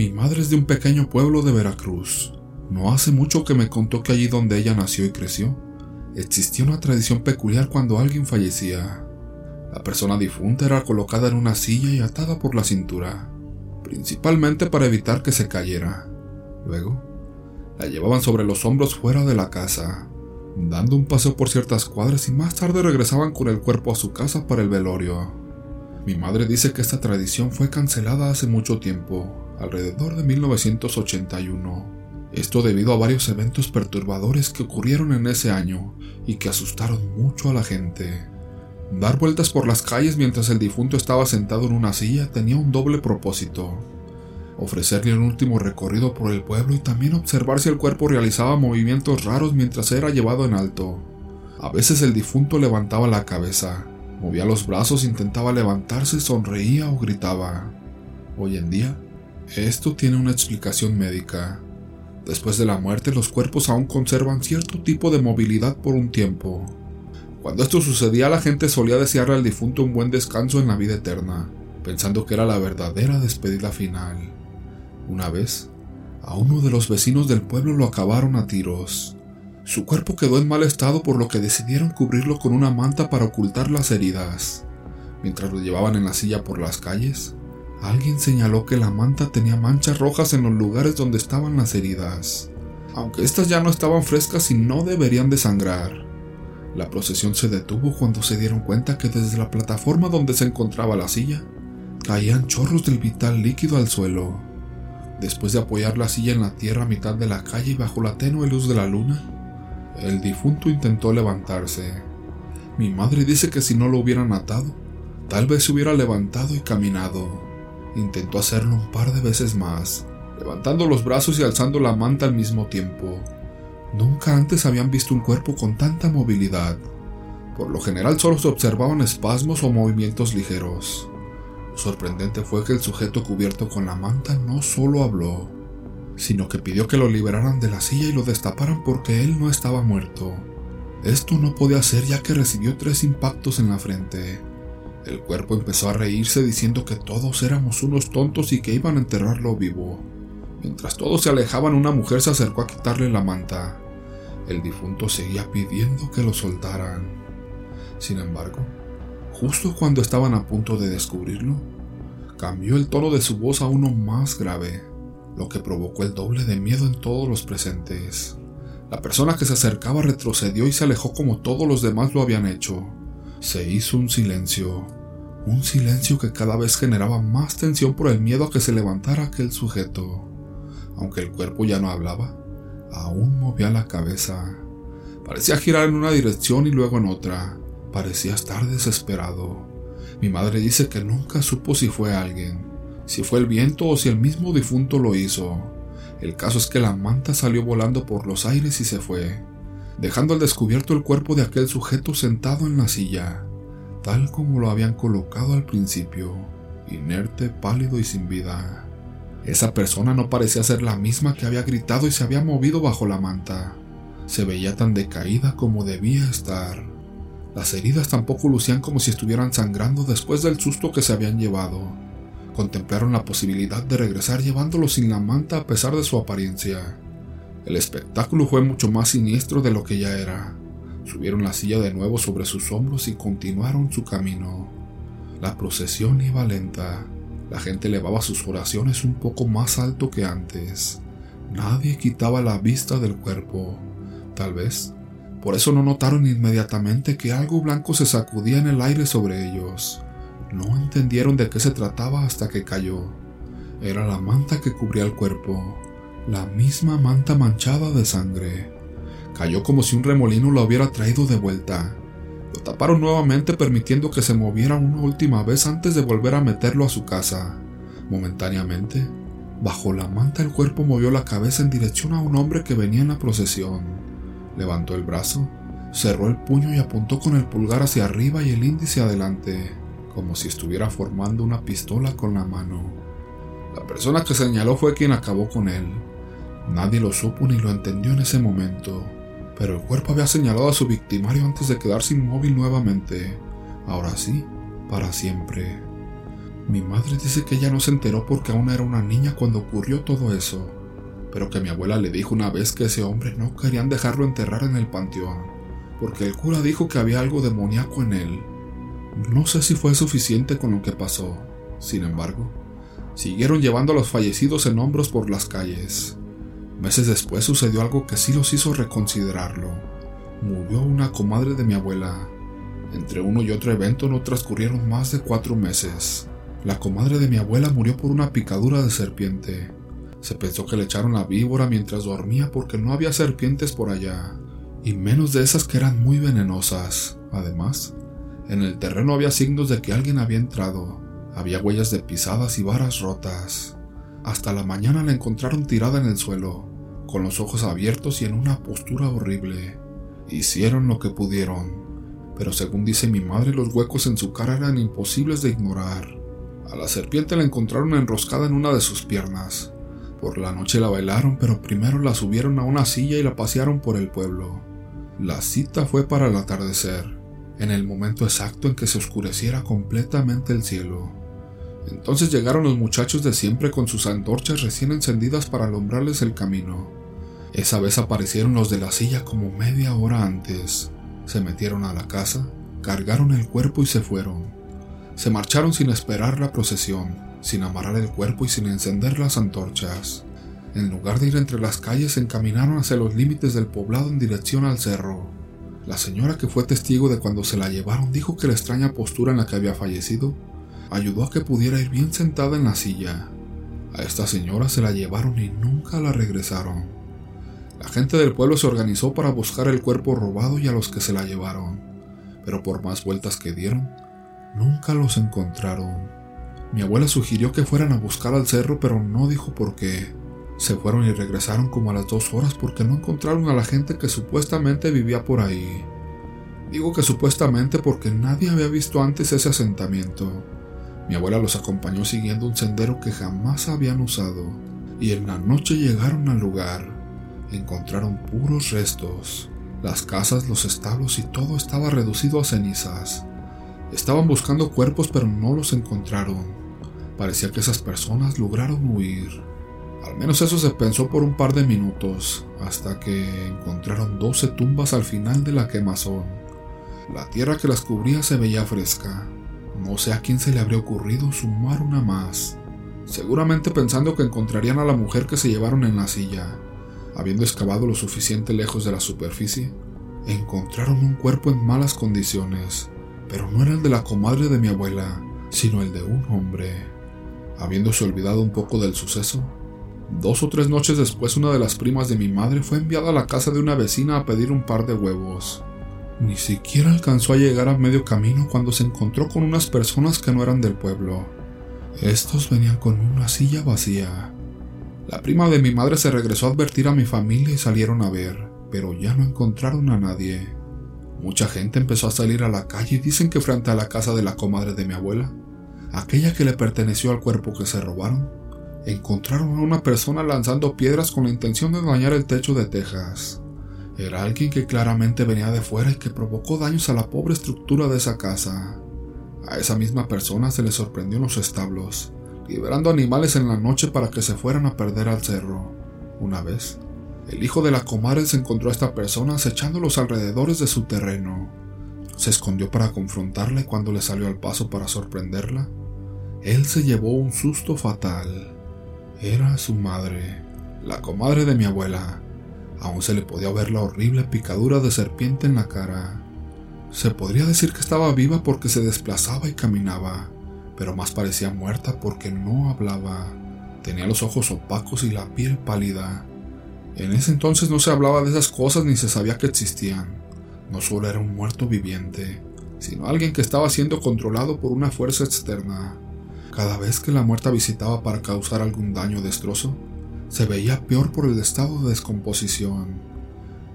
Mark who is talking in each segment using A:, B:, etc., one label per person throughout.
A: Mi madre es de un pequeño pueblo de Veracruz. No hace mucho que me contó que allí donde ella nació y creció, existía una tradición peculiar cuando alguien fallecía. La persona difunta era colocada en una silla y atada por la cintura, principalmente para evitar que se cayera. Luego, la llevaban sobre los hombros fuera de la casa, dando un paseo por ciertas cuadras y más tarde regresaban con el cuerpo a su casa para el velorio. Mi madre dice que esta tradición fue cancelada hace mucho tiempo, alrededor de 1981. Esto debido a varios eventos perturbadores que ocurrieron en ese año y que asustaron mucho a la gente. Dar vueltas por las calles mientras el difunto estaba sentado en una silla tenía un doble propósito. Ofrecerle un último recorrido por el pueblo y también observar si el cuerpo realizaba movimientos raros mientras era llevado en alto. A veces el difunto levantaba la cabeza, movía los brazos, intentaba levantarse, sonreía o gritaba. Hoy en día, esto tiene una explicación médica. Después de la muerte, los cuerpos aún conservan cierto tipo de movilidad por un tiempo. Cuando esto sucedía, la gente solía desearle al difunto un buen descanso en la vida eterna, pensando que era la verdadera despedida final. Una vez, a uno de los vecinos del pueblo lo acabaron a tiros. Su cuerpo quedó en mal estado por lo que decidieron cubrirlo con una manta para ocultar las heridas. Mientras lo llevaban en la silla por las calles, alguien señaló que la manta tenía manchas rojas en los lugares donde estaban las heridas, aunque estas ya no estaban frescas y no deberían de sangrar. La procesión se detuvo cuando se dieron cuenta que desde la plataforma donde se encontraba la silla caían chorros del vital líquido al suelo. Después de apoyar la silla en la tierra a mitad de la calle y bajo la tenue luz de la luna, el difunto intentó levantarse. Mi madre dice que si no lo hubieran atado, tal vez se hubiera levantado y caminado. Intentó hacerlo un par de veces más, levantando los brazos y alzando la manta al mismo tiempo. Nunca antes habían visto un cuerpo con tanta movilidad. Por lo general solo se observaban espasmos o movimientos ligeros. Sorprendente fue que el sujeto cubierto con la manta no solo habló, sino que pidió que lo liberaran de la silla y lo destaparan porque él no estaba muerto. Esto no podía ser ya que recibió tres impactos en la frente. El cuerpo empezó a reírse diciendo que todos éramos unos tontos y que iban a enterrarlo vivo. Mientras todos se alejaban, una mujer se acercó a quitarle la manta. El difunto seguía pidiendo que lo soltaran. Sin embargo, justo cuando estaban a punto de descubrirlo, cambió el tono de su voz a uno más grave, lo que provocó el doble de miedo en todos los presentes. La persona que se acercaba retrocedió y se alejó como todos los demás lo habían hecho. Se hizo un silencio, un silencio que cada vez generaba más tensión por el miedo a que se levantara aquel sujeto. Aunque el cuerpo ya no hablaba, aún movía la cabeza. Parecía girar en una dirección y luego en otra. Parecía estar desesperado. Mi madre dice que nunca supo si fue alguien, si fue el viento o si el mismo difunto lo hizo. El caso es que la manta salió volando por los aires y se fue, dejando al descubierto el cuerpo de aquel sujeto sentado en la silla, tal como lo habían colocado al principio, inerte, pálido y sin vida. Esa persona no parecía ser la misma que había gritado y se había movido bajo la manta. Se veía tan decaída como debía estar. Las heridas tampoco lucían como si estuvieran sangrando después del susto que se habían llevado. Contemplaron la posibilidad de regresar llevándolo sin la manta a pesar de su apariencia. El espectáculo fue mucho más siniestro de lo que ya era. Subieron la silla de nuevo sobre sus hombros y continuaron su camino. La procesión iba lenta, la gente elevaba sus oraciones un poco más alto que antes. Nadie quitaba la vista del cuerpo. Tal vez por eso no notaron inmediatamente que algo blanco se sacudía en el aire sobre ellos. No entendieron de qué se trataba hasta que cayó. Era la manta que cubría el cuerpo, la misma manta manchada de sangre. Cayó como si un remolino lo hubiera traído de vuelta. Lo taparon nuevamente permitiendo que se moviera una última vez antes de volver a meterlo a su casa. Momentáneamente, bajo la manta el cuerpo movió la cabeza en dirección a un hombre que venía en la procesión. Levantó el brazo, cerró el puño y apuntó con el pulgar hacia arriba y el índice adelante, como si estuviera formando una pistola con la mano. La persona que señaló fue quien acabó con él. Nadie lo supo ni lo entendió en ese momento pero el cuerpo había señalado a su victimario antes de quedarse inmóvil nuevamente, ahora sí, para siempre. Mi madre dice que ella no se enteró porque aún era una niña cuando ocurrió todo eso, pero que mi abuela le dijo una vez que ese hombre no querían dejarlo enterrar en el panteón, porque el cura dijo que había algo demoníaco en él. No sé si fue suficiente con lo que pasó, sin embargo, siguieron llevando a los fallecidos en hombros por las calles. Meses después sucedió algo que sí los hizo reconsiderarlo. Murió una comadre de mi abuela. Entre uno y otro evento no transcurrieron más de cuatro meses. La comadre de mi abuela murió por una picadura de serpiente. Se pensó que le echaron la víbora mientras dormía porque no había serpientes por allá, y menos de esas que eran muy venenosas. Además, en el terreno había signos de que alguien había entrado. Había huellas de pisadas y varas rotas. Hasta la mañana la encontraron tirada en el suelo, con los ojos abiertos y en una postura horrible. Hicieron lo que pudieron, pero según dice mi madre los huecos en su cara eran imposibles de ignorar. A la serpiente la encontraron enroscada en una de sus piernas. Por la noche la bailaron, pero primero la subieron a una silla y la pasearon por el pueblo. La cita fue para el atardecer, en el momento exacto en que se oscureciera completamente el cielo. Entonces llegaron los muchachos de siempre con sus antorchas recién encendidas para alumbrarles el camino. Esa vez aparecieron los de la silla como media hora antes. Se metieron a la casa, cargaron el cuerpo y se fueron. Se marcharon sin esperar la procesión, sin amarrar el cuerpo y sin encender las antorchas. En lugar de ir entre las calles, se encaminaron hacia los límites del poblado en dirección al cerro. La señora que fue testigo de cuando se la llevaron dijo que la extraña postura en la que había fallecido ayudó a que pudiera ir bien sentada en la silla. A esta señora se la llevaron y nunca la regresaron. La gente del pueblo se organizó para buscar el cuerpo robado y a los que se la llevaron, pero por más vueltas que dieron, Nunca los encontraron. Mi abuela sugirió que fueran a buscar al cerro, pero no dijo por qué. Se fueron y regresaron como a las dos horas porque no encontraron a la gente que supuestamente vivía por ahí. Digo que supuestamente porque nadie había visto antes ese asentamiento. Mi abuela los acompañó siguiendo un sendero que jamás habían usado, y en la noche llegaron al lugar. Encontraron puros restos. Las casas, los establos y todo estaba reducido a cenizas. Estaban buscando cuerpos pero no los encontraron. Parecía que esas personas lograron huir. Al menos eso se pensó por un par de minutos, hasta que encontraron 12 tumbas al final de la quemazón. La tierra que las cubría se veía fresca. No sé a quién se le habría ocurrido sumar una más. Seguramente pensando que encontrarían a la mujer que se llevaron en la silla. Habiendo excavado lo suficiente lejos de la superficie, encontraron un cuerpo en malas condiciones, pero no era el de la comadre de mi abuela, sino el de un hombre. Habiéndose olvidado un poco del suceso, dos o tres noches después una de las primas de mi madre fue enviada a la casa de una vecina a pedir un par de huevos. Ni siquiera alcanzó a llegar a medio camino cuando se encontró con unas personas que no eran del pueblo. Estos venían con una silla vacía. La prima de mi madre se regresó a advertir a mi familia y salieron a ver, pero ya no encontraron a nadie. Mucha gente empezó a salir a la calle y dicen que frente a la casa de la comadre de mi abuela, aquella que le perteneció al cuerpo que se robaron, encontraron a una persona lanzando piedras con la intención de dañar el techo de tejas. Era alguien que claramente venía de fuera y que provocó daños a la pobre estructura de esa casa. A esa misma persona se le sorprendió en los establos, liberando animales en la noche para que se fueran a perder al cerro. Una vez, el hijo de la comadre encontró a esta persona acechando los alrededores de su terreno. Se escondió para confrontarla y cuando le salió al paso para sorprenderla, él se llevó un susto fatal. Era su madre, la comadre de mi abuela. Aún se le podía ver la horrible picadura de serpiente en la cara. Se podría decir que estaba viva porque se desplazaba y caminaba, pero más parecía muerta porque no hablaba. Tenía los ojos opacos y la piel pálida. En ese entonces no se hablaba de esas cosas ni se sabía que existían. No solo era un muerto viviente, sino alguien que estaba siendo controlado por una fuerza externa. Cada vez que la muerta visitaba para causar algún daño o destrozo, se veía peor por el estado de descomposición.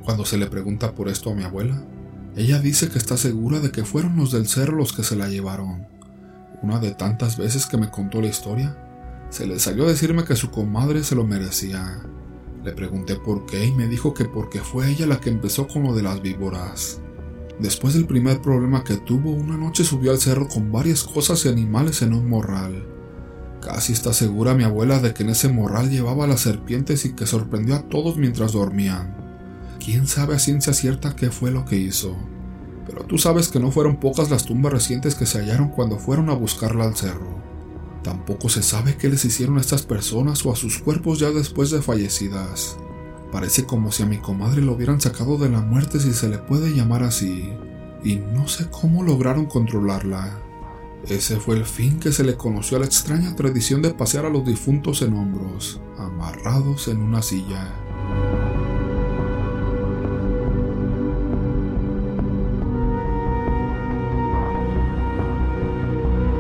A: Cuando se le pregunta por esto a mi abuela, ella dice que está segura de que fueron los del cerro los que se la llevaron. Una de tantas veces que me contó la historia, se le salió a decirme que su comadre se lo merecía, le pregunté por qué y me dijo que porque fue ella la que empezó con lo de las víboras. Después del primer problema que tuvo, una noche subió al cerro con varias cosas y animales en un morral. Casi está segura mi abuela de que en ese morral llevaba las serpientes y que sorprendió a todos mientras dormían. Quién sabe a ciencia cierta qué fue lo que hizo. Pero tú sabes que no fueron pocas las tumbas recientes que se hallaron cuando fueron a buscarla al cerro. Tampoco se sabe qué les hicieron a estas personas o a sus cuerpos ya después de fallecidas. Parece como si a mi comadre lo hubieran sacado de la muerte si se le puede llamar así, y no sé cómo lograron controlarla. Ese fue el fin que se le conoció a la extraña tradición de pasear a los difuntos en hombros, amarrados en una silla.